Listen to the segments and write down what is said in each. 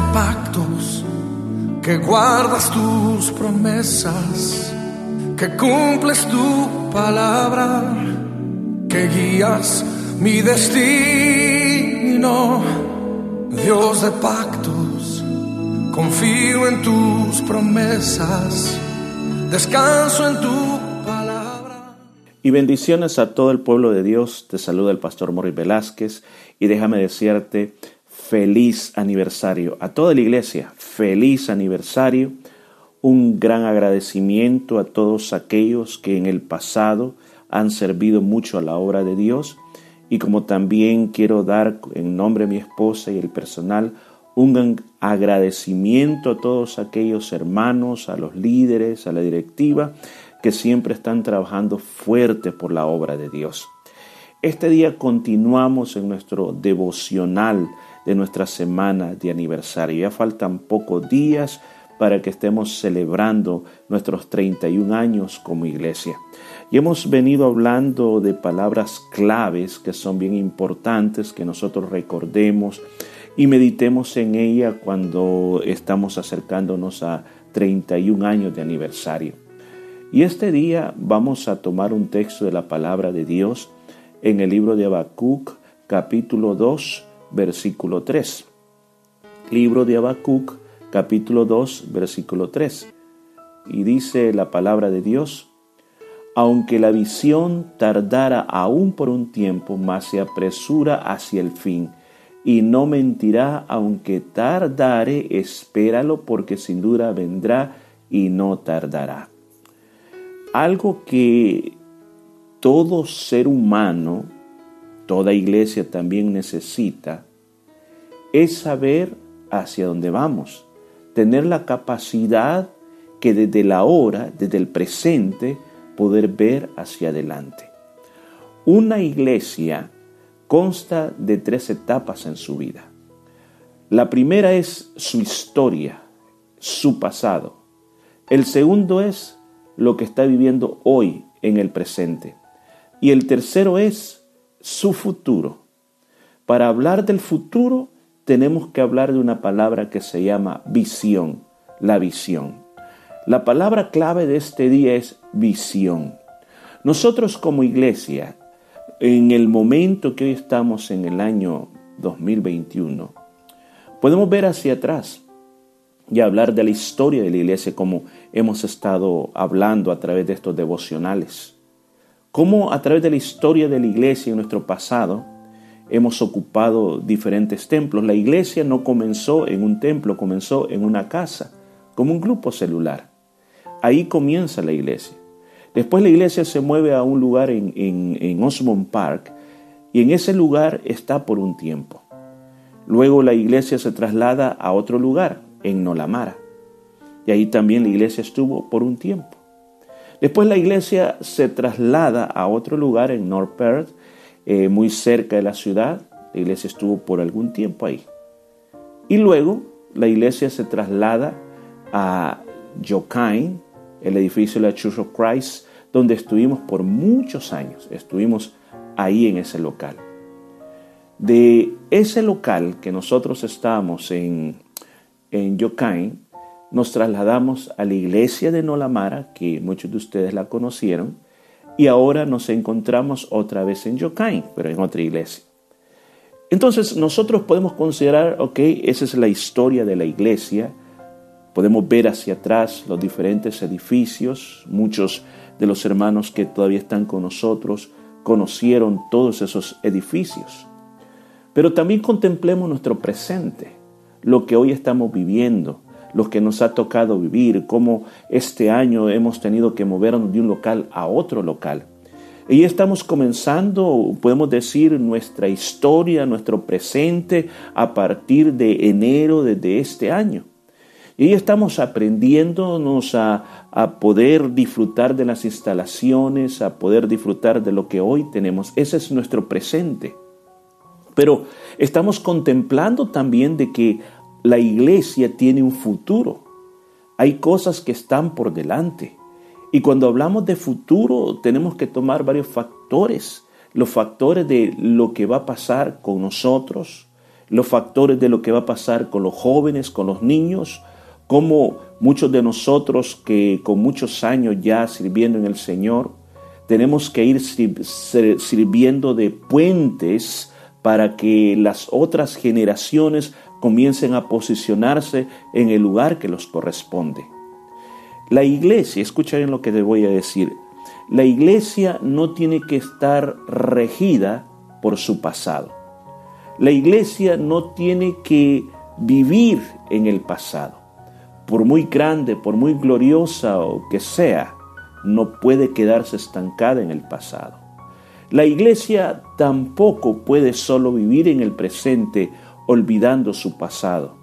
de pactos, que guardas tus promesas, que cumples tu palabra, que guías mi destino, Dios de pactos, confío en tus promesas, descanso en tu palabra. Y bendiciones a todo el pueblo de Dios, te saluda el pastor Morris Velázquez y déjame decirte feliz aniversario. A toda la iglesia, feliz aniversario, un gran agradecimiento a todos aquellos que en el pasado han servido mucho a la obra de Dios. Y como también quiero dar en nombre de mi esposa y el personal un agradecimiento a todos aquellos hermanos, a los líderes, a la directiva que siempre están trabajando fuerte por la obra de Dios. Este día continuamos en nuestro devocional de nuestra semana de aniversario. Ya faltan pocos días para que estemos celebrando nuestros 31 años como iglesia. Y hemos venido hablando de palabras claves que son bien importantes, que nosotros recordemos y meditemos en ella cuando estamos acercándonos a 31 años de aniversario. Y este día vamos a tomar un texto de la palabra de Dios en el libro de Habacuc, capítulo 2, versículo 3. Libro de Habacuc, capítulo 2, versículo 3. Y dice la palabra de Dios, aunque la visión tardara aún por un tiempo, mas se apresura hacia el fin, y no mentirá, aunque tardare, espéralo, porque sin duda vendrá y no tardará. Algo que todo ser humano, toda iglesia también necesita, es saber hacia dónde vamos, tener la capacidad que desde la hora, desde el presente, poder ver hacia adelante. Una iglesia consta de tres etapas en su vida. La primera es su historia, su pasado. El segundo es lo que está viviendo hoy en el presente. Y el tercero es su futuro. Para hablar del futuro tenemos que hablar de una palabra que se llama visión, la visión. La palabra clave de este día es visión. Nosotros como iglesia, en el momento que hoy estamos en el año 2021, podemos ver hacia atrás y hablar de la historia de la iglesia como hemos estado hablando a través de estos devocionales. Cómo a través de la historia de la iglesia en nuestro pasado hemos ocupado diferentes templos. La iglesia no comenzó en un templo, comenzó en una casa, como un grupo celular. Ahí comienza la iglesia. Después la iglesia se mueve a un lugar en, en, Osmond Park y en ese lugar está por un tiempo. Luego la iglesia se traslada a otro lugar, en Nolamara. Y ahí también la iglesia estuvo por un tiempo. Después la iglesia se traslada a otro lugar en North Perth, eh, muy cerca de la ciudad. La iglesia estuvo por algún tiempo ahí. Y luego la iglesia se traslada a Jokain, el edificio de la Church of Christ, donde estuvimos por muchos años. Estuvimos ahí en ese local. De ese local que nosotros estábamos en, en Yokain, nos trasladamos a la iglesia de Nolamara, que muchos de ustedes la conocieron, y ahora nos encontramos otra vez en Yokain, pero en otra iglesia. Entonces nosotros podemos considerar, ok, esa es la historia de la iglesia, Podemos ver hacia atrás los diferentes edificios. Muchos de los hermanos que todavía están con nosotros conocieron todos esos edificios. Pero también contemplemos nuestro presente, lo que hoy estamos viviendo, lo que nos ha tocado vivir, cómo este año hemos tenido que movernos de un local a otro local. Y estamos comenzando, podemos decir, nuestra historia, nuestro presente a partir de enero de este año. Y estamos aprendiéndonos a, a, poder disfrutar de las instalaciones, a poder disfrutar de lo que hoy tenemos. Ese es nuestro presente. Pero estamos contemplando también de que la iglesia tiene un futuro. Hay cosas que están por delante. Y cuando hablamos de futuro tenemos que tomar varios factores. Los factores de lo que va a pasar con nosotros, los factores de lo que va a pasar con los jóvenes, con los niños, como muchos de nosotros que con muchos años ya sirviendo en el Señor, tenemos que ir sirviendo de puentes para que las otras generaciones comiencen a posicionarse en el lugar que los corresponde. La iglesia, escucha bien lo que te voy a decir, la iglesia no tiene que estar regida por su pasado. La iglesia no tiene que vivir en el pasado. Por muy grande, por muy gloriosa o que sea, no puede quedarse estancada en el pasado. La iglesia tampoco puede solo vivir en el presente olvidando su pasado.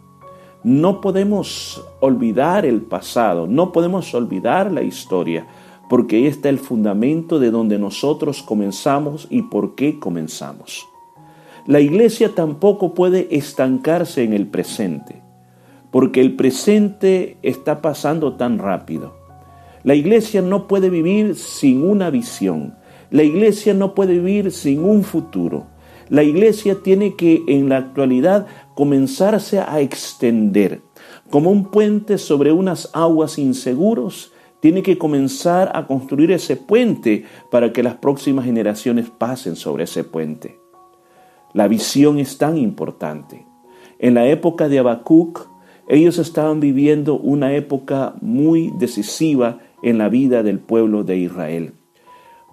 No podemos olvidar el pasado, no podemos olvidar la historia, porque ahí está el fundamento de donde nosotros comenzamos y por qué comenzamos. La iglesia tampoco puede estancarse en el presente, porque el presente está pasando tan rápido. La iglesia no puede vivir sin una visión. La iglesia no puede vivir sin un futuro. La iglesia tiene que en la actualidad comenzarse a extender. Como un puente sobre unas aguas inseguros, tiene que comenzar a construir ese puente para que las próximas generaciones pasen sobre ese puente. La visión es tan importante. En la época de Habacuc, ellos estaban viviendo una época muy decisiva en la vida del pueblo de Israel.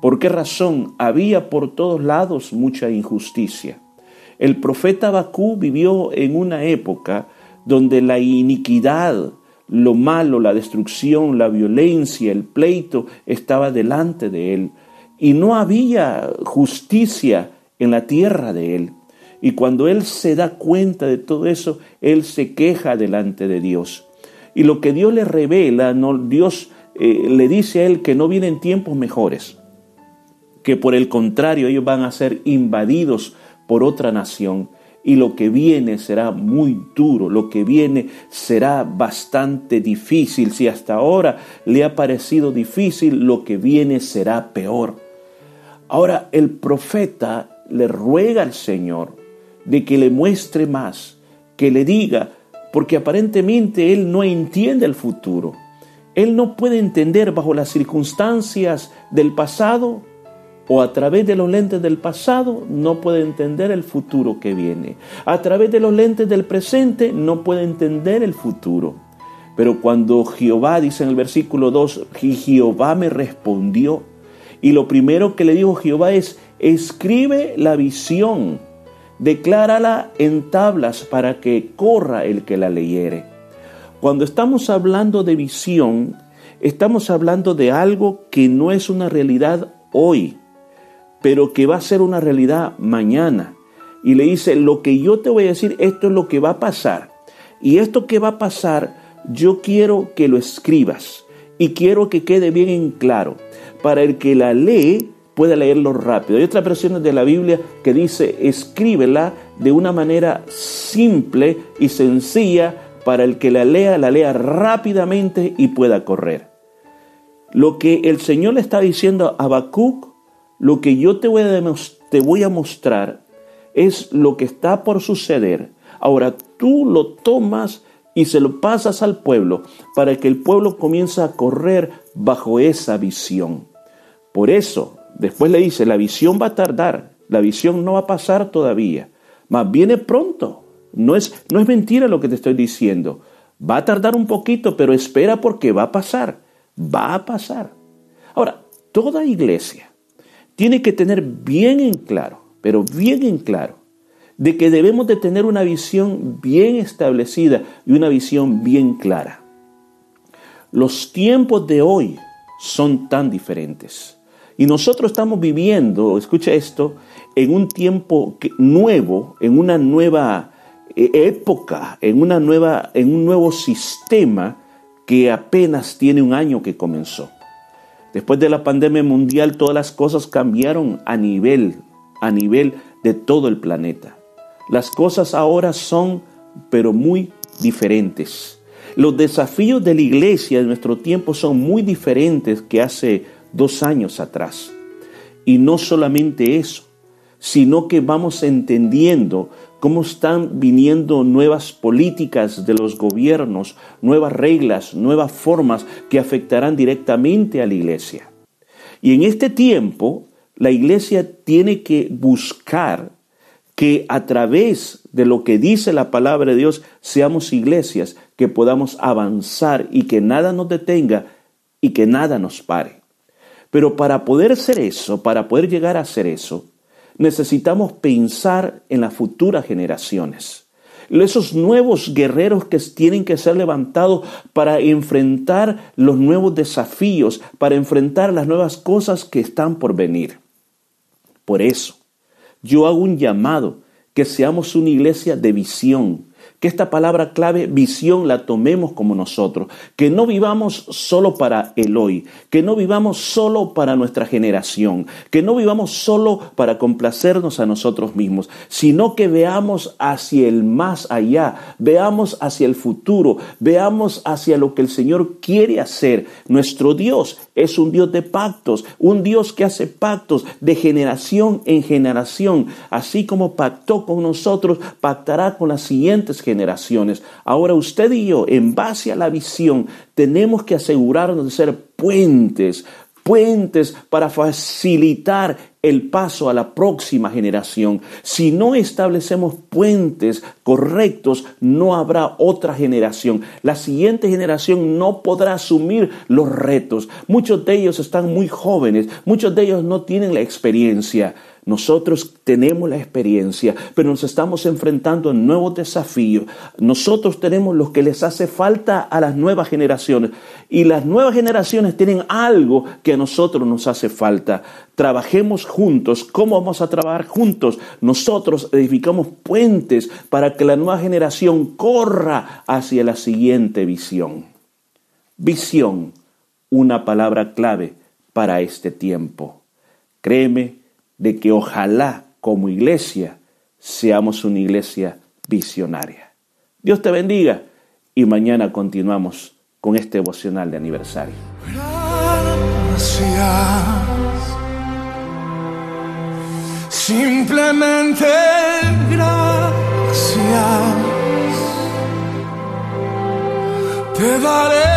¿Por qué razón? Había por todos lados mucha injusticia. El profeta Bakú vivió en una época donde la iniquidad, lo malo, la destrucción, la violencia, el pleito estaba delante de él y no había justicia en la tierra de él. Y cuando él se da cuenta de todo eso, él se queja delante de Dios. Y lo que Dios le revela, no, Dios eh, le dice a él que no vienen tiempos mejores, que por el contrario ellos van a ser invadidos por otra nación y lo que viene será muy duro, lo que viene será bastante difícil. Si hasta ahora le ha parecido difícil, lo que viene será peor. Ahora el profeta le ruega al Señor de que le muestre más, que le diga, porque aparentemente él no entiende el futuro. Él no puede entender bajo las circunstancias del pasado o a través de los lentes del pasado no puede entender el futuro que viene. A través de los lentes del presente no puede entender el futuro. Pero cuando Jehová, dice en el versículo 2, Jehová me respondió, y lo primero que le dijo Jehová es, escribe la visión, declárala en tablas para que corra el que la leyere. Cuando estamos hablando de visión, estamos hablando de algo que no es una realidad hoy, pero que va a ser una realidad mañana. Y le dice, lo que yo te voy a decir, esto es lo que va a pasar. Y esto que va a pasar, yo quiero que lo escribas y quiero que quede bien en claro, para el que la lee pueda leerlo rápido. Hay otras versiones de la Biblia que dice, escríbela de una manera simple y sencilla para el que la lea, la lea rápidamente y pueda correr. Lo que el Señor le está diciendo a Habacuc lo que yo te voy, a mostrar es lo que está por suceder. Ahora tú lo tomas y se lo pasas al pueblo para que el pueblo comience a correr bajo esa visión. Por eso, después le dice, la visión va a tardar, la visión no va a pasar todavía, más viene pronto. No es, no es mentira lo que te estoy diciendo. Va a tardar un poquito, pero espera porque va a pasar. Va a pasar. Ahora, toda iglesia tiene que tener bien en claro, pero bien en claro, de que debemos de tener una visión bien establecida y una visión bien clara. Los tiempos de hoy son tan diferentes. Y nosotros estamos viviendo, escucha esto, en un tiempo nuevo, en una nueva eh, época, en, una nueva, en un nuevo sistema que apenas tiene un año que comenzó. Después de la pandemia mundial, todas las cosas cambiaron a nivel, a nivel de todo el planeta. Las cosas ahora son, pero muy diferentes. Los desafíos de la iglesia en nuestro tiempo son muy diferentes que hace dos años atrás. Y no solamente eso, sino que vamos entendiendo cómo están viniendo nuevas políticas de los gobiernos, nuevas reglas, nuevas formas que afectarán directamente a la iglesia. Y en este tiempo, la iglesia tiene que buscar que a través de lo que dice la palabra de Dios seamos iglesias que podamos avanzar y que nada nos detenga y que nada nos pare. Pero para poder ser eso, para poder llegar a ser eso, necesitamos pensar en las futuras generaciones. Esos nuevos guerreros que tienen que ser levantados para enfrentar los nuevos desafíos, para enfrentar las nuevas cosas que están por venir. Por eso, yo hago un llamado que seamos una iglesia de visión, que esta palabra clave, visión, la tomemos como nosotros, que no vivamos solo para el hoy, que no vivamos solo para nuestra generación, que no vivamos solo para complacernos a nosotros mismos, sino que veamos hacia el más allá, veamos hacia el futuro, veamos hacia lo que el Señor quiere hacer. Nuestro Dios es un Dios de pactos, un Dios que hace pactos de generación en generación, así como pactó con nosotros, pactará con las siguientes generaciones generaciones. Ahora usted y yo, en base a la visión, tenemos que asegurarnos de ser puentes, puentes para facilitar el paso a la próxima generación. Si no establecemos puentes correctos, no habrá otra generación. La siguiente generación no podrá asumir los retos. Muchos de ellos están muy jóvenes, muchos de ellos no tienen la experiencia. Nosotros tenemos la experiencia, pero nos estamos enfrentando a nuevos desafíos. Nosotros tenemos lo que les hace falta a las nuevas generaciones y las nuevas generaciones tienen algo que a nosotros nos hace falta. Trabajemos juntos. ¿Cómo vamos a trabajar juntos? Nosotros edificamos puentes para que la nueva generación corra hacia la siguiente visión. Visión, una palabra clave para este tiempo. Créeme, de que ojalá como iglesia seamos una iglesia visionaria. Dios te bendiga y mañana continuamos con este devocional de aniversario. Gracias. Simplemente gracias. Te daré